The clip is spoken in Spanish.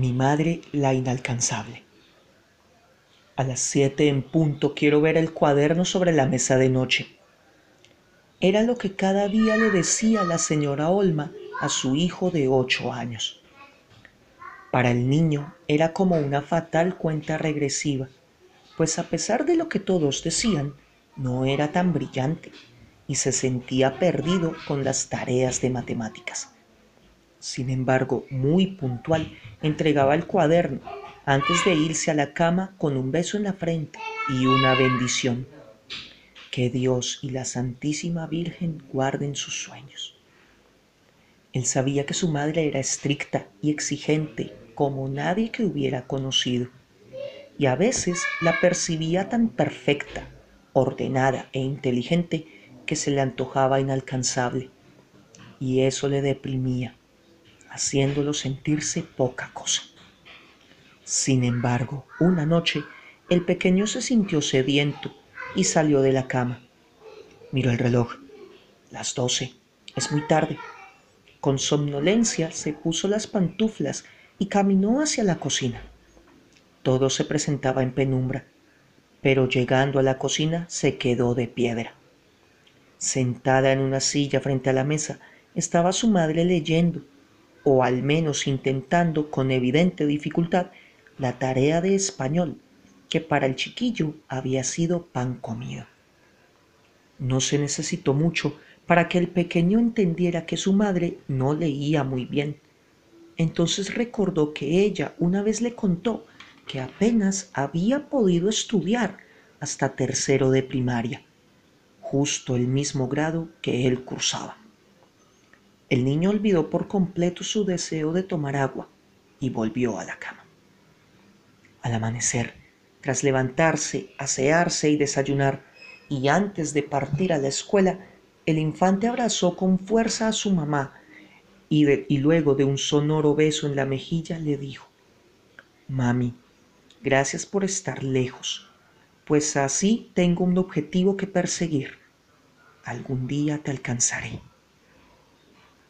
Mi madre la inalcanzable. A las siete en punto quiero ver el cuaderno sobre la mesa de noche. Era lo que cada día le decía la señora Olma a su hijo de ocho años. Para el niño era como una fatal cuenta regresiva, pues a pesar de lo que todos decían, no era tan brillante y se sentía perdido con las tareas de matemáticas. Sin embargo, muy puntual, entregaba el cuaderno antes de irse a la cama con un beso en la frente y una bendición. Que Dios y la Santísima Virgen guarden sus sueños. Él sabía que su madre era estricta y exigente como nadie que hubiera conocido, y a veces la percibía tan perfecta, ordenada e inteligente que se le antojaba inalcanzable, y eso le deprimía, haciéndolo sentirse poca cosa. Sin embargo, una noche el pequeño se sintió sediento y salió de la cama. Miró el reloj. Las doce. Es muy tarde. Con somnolencia se puso las pantuflas y caminó hacia la cocina. Todo se presentaba en penumbra, pero llegando a la cocina se quedó de piedra. Sentada en una silla frente a la mesa estaba su madre leyendo, o al menos intentando con evidente dificultad, la tarea de español que para el chiquillo había sido pan comido. No se necesitó mucho para que el pequeño entendiera que su madre no leía muy bien. Entonces recordó que ella una vez le contó que apenas había podido estudiar hasta tercero de primaria justo el mismo grado que él cursaba. El niño olvidó por completo su deseo de tomar agua y volvió a la cama. Al amanecer, tras levantarse, asearse y desayunar, y antes de partir a la escuela, el infante abrazó con fuerza a su mamá y, luego de un sonoro beso en la mejilla le dijo, Mami, gracias por estar lejos, pues así tengo un objetivo que perseguir algún día te alcanzaré.